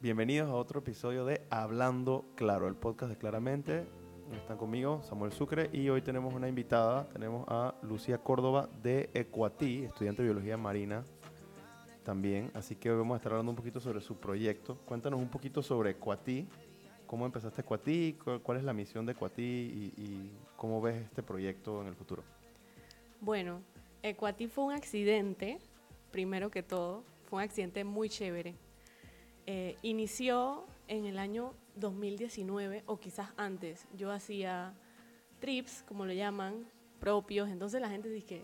Bienvenidos a otro episodio de Hablando Claro, el podcast de Claramente. Están conmigo Samuel Sucre y hoy tenemos una invitada. Tenemos a Lucía Córdoba de Ecuatí, estudiante de biología marina también. Así que hoy vamos a estar hablando un poquito sobre su proyecto. Cuéntanos un poquito sobre Ecuatí. ¿Cómo empezaste Ecuatí? ¿Cuál es la misión de Ecuatí? Y, y cómo ves este proyecto en el futuro? Bueno, Ecuatí fue un accidente, primero que todo. Fue un accidente muy chévere. Eh, inició en el año 2019 o quizás antes. Yo hacía trips, como lo llaman, propios. Entonces la gente dice,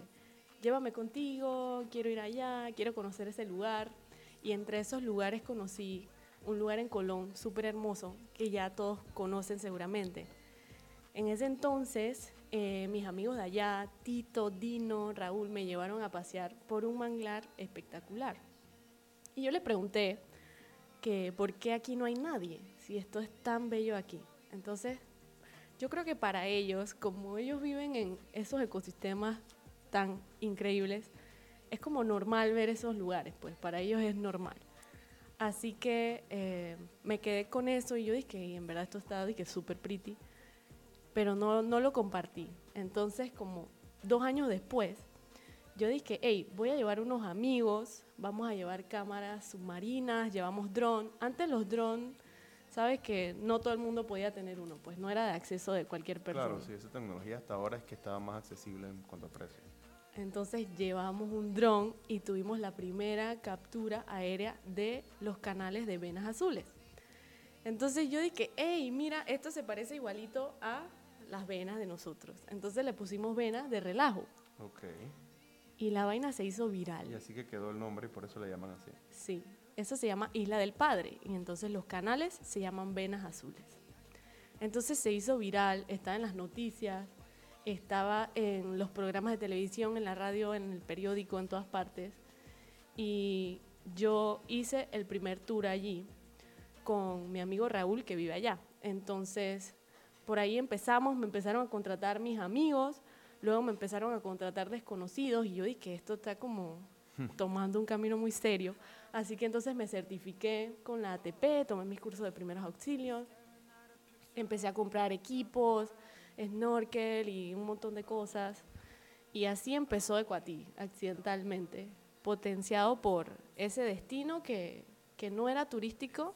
llévame contigo, quiero ir allá, quiero conocer ese lugar. Y entre esos lugares conocí un lugar en Colón súper hermoso que ya todos conocen seguramente. En ese entonces, eh, mis amigos de allá, Tito, Dino, Raúl, me llevaron a pasear por un manglar espectacular. Y yo le pregunté que por qué aquí no hay nadie, si esto es tan bello aquí. Entonces, yo creo que para ellos, como ellos viven en esos ecosistemas tan increíbles, es como normal ver esos lugares, pues para ellos es normal. Así que eh, me quedé con eso y yo dije, y en verdad esto está súper pretty, pero no, no lo compartí. Entonces, como dos años después, yo dije, hey, voy a llevar unos amigos, vamos a llevar cámaras submarinas, llevamos dron. Antes los drones, sabes que no todo el mundo podía tener uno, pues no era de acceso de cualquier persona. Claro, sí, esa tecnología hasta ahora es que estaba más accesible en cuanto a precio. Entonces llevamos un dron y tuvimos la primera captura aérea de los canales de venas azules. Entonces yo dije, hey, mira, esto se parece igualito a las venas de nosotros. Entonces le pusimos venas de relajo. Ok. Y la vaina se hizo viral. Y así que quedó el nombre y por eso le llaman así. Sí, eso se llama Isla del Padre. Y entonces los canales se llaman venas azules. Entonces se hizo viral, está en las noticias, estaba en los programas de televisión, en la radio, en el periódico, en todas partes. Y yo hice el primer tour allí con mi amigo Raúl, que vive allá. Entonces, por ahí empezamos, me empezaron a contratar mis amigos, luego me empezaron a contratar desconocidos y yo dije que esto está como tomando un camino muy serio. Así que entonces me certifiqué con la ATP, tomé mis cursos de primeros auxilios, empecé a comprar equipos, snorkel y un montón de cosas. Y así empezó Ecuatí, accidentalmente, potenciado por ese destino que, que no era turístico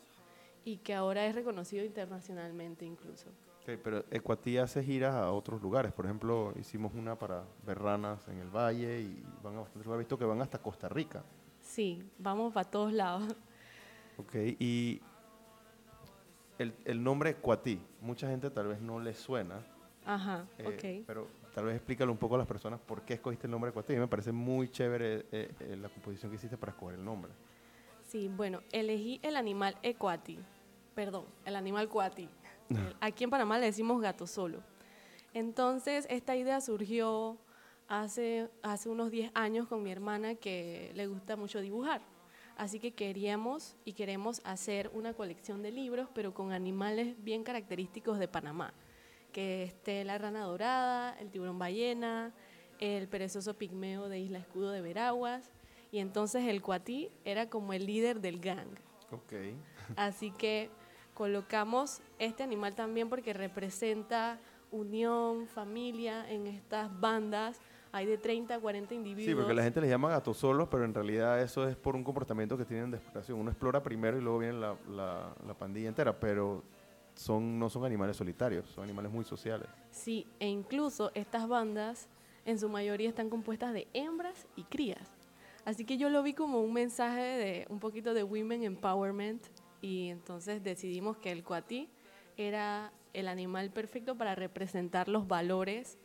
y que ahora es reconocido internacionalmente incluso. Pero Ecuatí hace giras a otros lugares. Por ejemplo, hicimos una para ver ranas en el valle y van a bastantes lugares. visto que van hasta Costa Rica. Sí, vamos para todos lados. Ok, y el, el nombre Ecuatí, mucha gente tal vez no le suena. Ajá, eh, Pero tal vez explícale un poco a las personas por qué escogiste el nombre Ecuatí. Me parece muy chévere eh, eh, la composición que hiciste para escoger el nombre. Sí, bueno, elegí el animal Ecuati. Perdón, el animal Cuati. Aquí en Panamá le decimos gato solo. Entonces, esta idea surgió hace, hace unos 10 años con mi hermana que le gusta mucho dibujar. Así que queríamos y queremos hacer una colección de libros, pero con animales bien característicos de Panamá que esté la rana dorada, el tiburón ballena, el perezoso pigmeo de Isla Escudo de Veraguas, y entonces el cuatí era como el líder del gang. Okay. Así que colocamos este animal también porque representa unión, familia en estas bandas. Hay de 30 a 40 individuos. Sí, porque la gente les llama gatos solos, pero en realidad eso es por un comportamiento que tienen de exploración. Uno explora primero y luego viene la, la, la pandilla entera, pero son, no son animales solitarios, son animales muy sociales. Sí, e incluso estas bandas en su mayoría están compuestas de hembras y crías. Así que yo lo vi como un mensaje de un poquito de women empowerment y entonces decidimos que el cuatí era el animal perfecto para representar los valores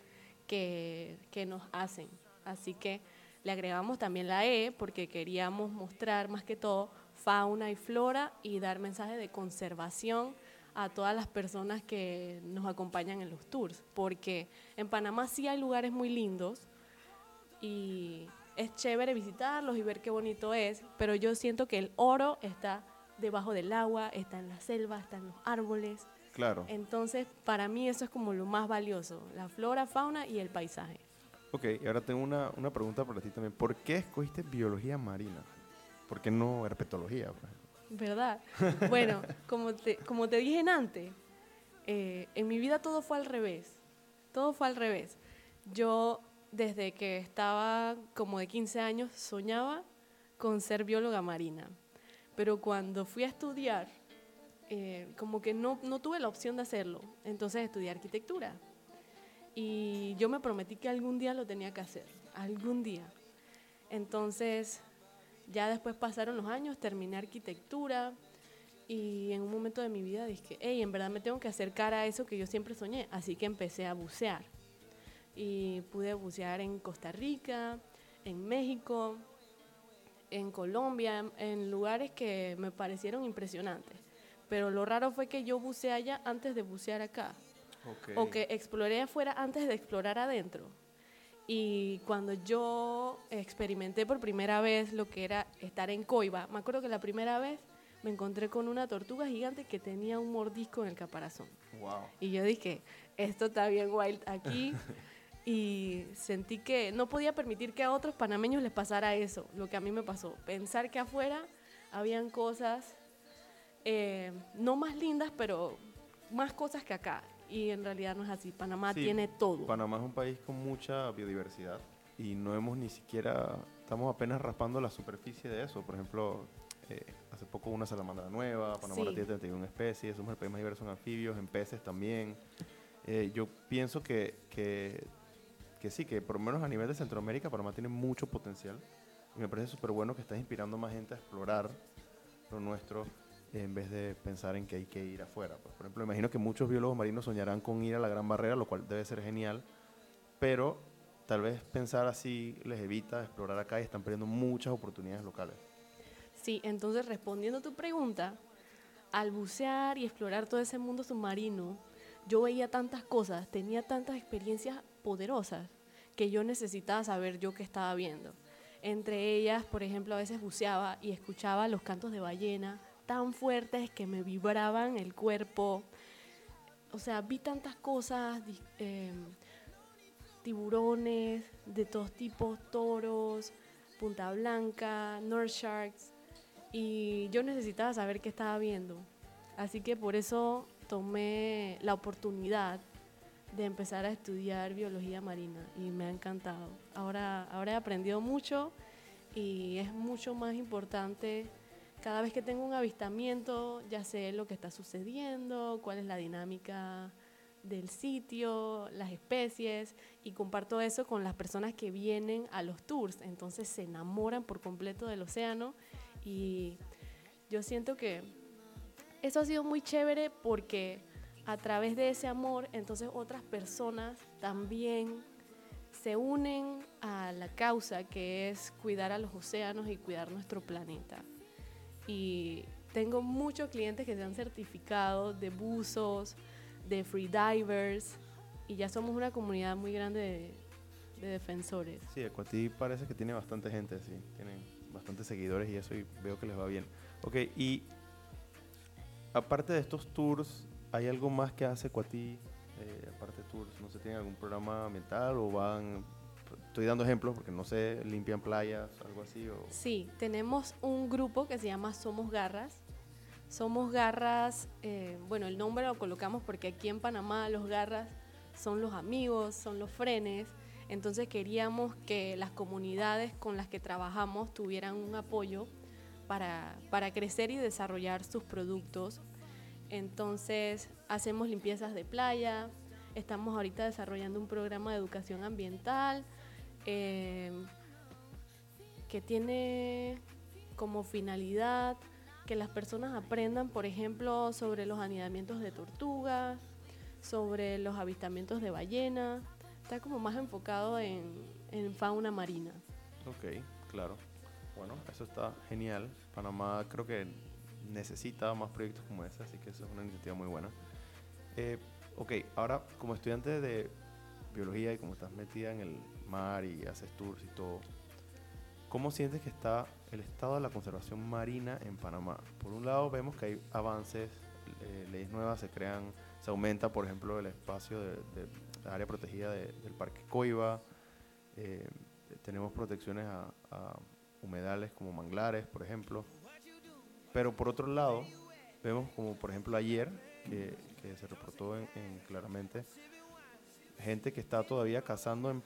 que, que nos hacen. Así que le agregamos también la E porque queríamos mostrar más que todo fauna y flora y dar mensajes de conservación a todas las personas que nos acompañan en los tours, porque en Panamá sí hay lugares muy lindos y es chévere visitarlos y ver qué bonito es, pero yo siento que el oro está debajo del agua, está en la selva, está en los árboles. Claro. Entonces, para mí eso es como lo más valioso, la flora, fauna y el paisaje. Ok, y ahora tengo una, una pregunta para ti también. ¿Por qué escogiste biología marina? ¿Por qué no herpetología? ¿Verdad? Bueno, como te, como te dije antes, eh, en mi vida todo fue al revés. Todo fue al revés. Yo, desde que estaba como de 15 años, soñaba con ser bióloga marina. Pero cuando fui a estudiar, eh, como que no, no tuve la opción de hacerlo. Entonces estudié arquitectura. Y yo me prometí que algún día lo tenía que hacer. Algún día. Entonces, ya después pasaron los años, terminé arquitectura y en un momento de mi vida dije, hey, en verdad me tengo que acercar a eso que yo siempre soñé. Así que empecé a bucear. Y pude bucear en Costa Rica, en México, en Colombia, en lugares que me parecieron impresionantes. Pero lo raro fue que yo buceé allá antes de bucear acá. O que exploré afuera antes de explorar adentro. Y cuando yo experimenté por primera vez lo que era estar en coiba, me acuerdo que la primera vez me encontré con una tortuga gigante que tenía un mordisco en el caparazón. Y yo dije, esto está bien wild aquí. y sentí que no podía permitir que a otros panameños les pasara eso, lo que a mí me pasó. Pensar que afuera habían cosas, eh, no más lindas, pero más cosas que acá. Y en realidad no es así. Panamá tiene todo. Panamá es un país con mucha biodiversidad y no hemos ni siquiera, estamos apenas raspando la superficie de eso. Por ejemplo, eh, hace poco una salamandra nueva, Panamá tiene 31 especies, somos el país más diverso en anfibios, en peces también. Eh, yo pienso que, que que sí, que por lo menos a nivel de Centroamérica Panamá tiene mucho potencial. Y me parece súper bueno que estás inspirando más gente a explorar lo nuestro en vez de pensar en que hay que ir afuera. Pues, por ejemplo, imagino que muchos biólogos marinos soñarán con ir a la Gran Barrera, lo cual debe ser genial, pero tal vez pensar así les evita explorar acá y están perdiendo muchas oportunidades locales. Sí, entonces respondiendo a tu pregunta, al bucear y explorar todo ese mundo submarino, yo veía tantas cosas, tenía tantas experiencias poderosas que yo necesitaba saber yo qué estaba viendo. Entre ellas, por ejemplo, a veces buceaba y escuchaba los cantos de ballena tan fuertes que me vibraban el cuerpo. O sea, vi tantas cosas, em, tiburones de todos tipos, toros, punta blanca, North Sharks, y yo necesitaba saber qué estaba viendo. Así que por eso tomé la oportunidad de empezar a estudiar biología marina y me ha encantado. Ahora, ahora he aprendido mucho y es mucho más importante. Cada vez que tengo un avistamiento, ya sé lo que está sucediendo, cuál es la dinámica del sitio, las especies y comparto eso con las personas que vienen a los tours. Entonces se enamoran por completo del océano y yo siento que eso ha sido muy chévere porque a través de ese amor, entonces otras personas también se unen a la causa que es cuidar a los océanos y cuidar nuestro planeta. Y tengo muchos clientes que se han certificado de buzos, de freedivers, y ya somos una comunidad muy grande de, defensores. Sí, Ecuatí parece que tiene bastante gente, sí, tienen bastantes seguidores y eso, veo que les va bien. Ok, y aparte de estos tours ¿Hay algo más que hace Cuatí, eh, aparte de tours? ¿No se tiene algún programa ambiental o van estoy dando ejemplos porque no sé, limpian playas, algo así. O... Sí, tenemos un grupo que se llama Somos Garras. Somos Garras, eh, bueno, el nombre lo colocamos porque aquí en Panamá los garras son los amigos, son los frenes. Entonces queríamos que las comunidades con las que trabajamos tuvieran un apoyo para, para crecer y desarrollar sus productos entonces hacemos limpiezas de playa, estamos ahorita desarrollando un programa de educación ambiental em, que tiene como finalidad que las personas aprendan, por ejemplo, sobre los anidamientos de tortugas, sobre los avistamientos de ballena. Está como más enfocado en, en fauna marina. Ok, claro. Bueno, eso está genial. Panamá creo que necesita más proyectos como ese, así que eso es una iniciativa muy buena. Eh, ok, ahora como estudiante de biología y como estás metida en el mar y haces tours y todo, ¿cómo sientes que está el estado de la conservación marina en Panamá? Por un lado vemos que hay avances, eh, leyes nuevas se crean, se aumenta por ejemplo el espacio de, área protegida del Parque Coiba, eh, tenemos protecciones a humedales como manglares, por ejemplo Pero por otro lado, vemos como por ejemplo ayer, que, se reportó en claramente, gente que está todavía cazando en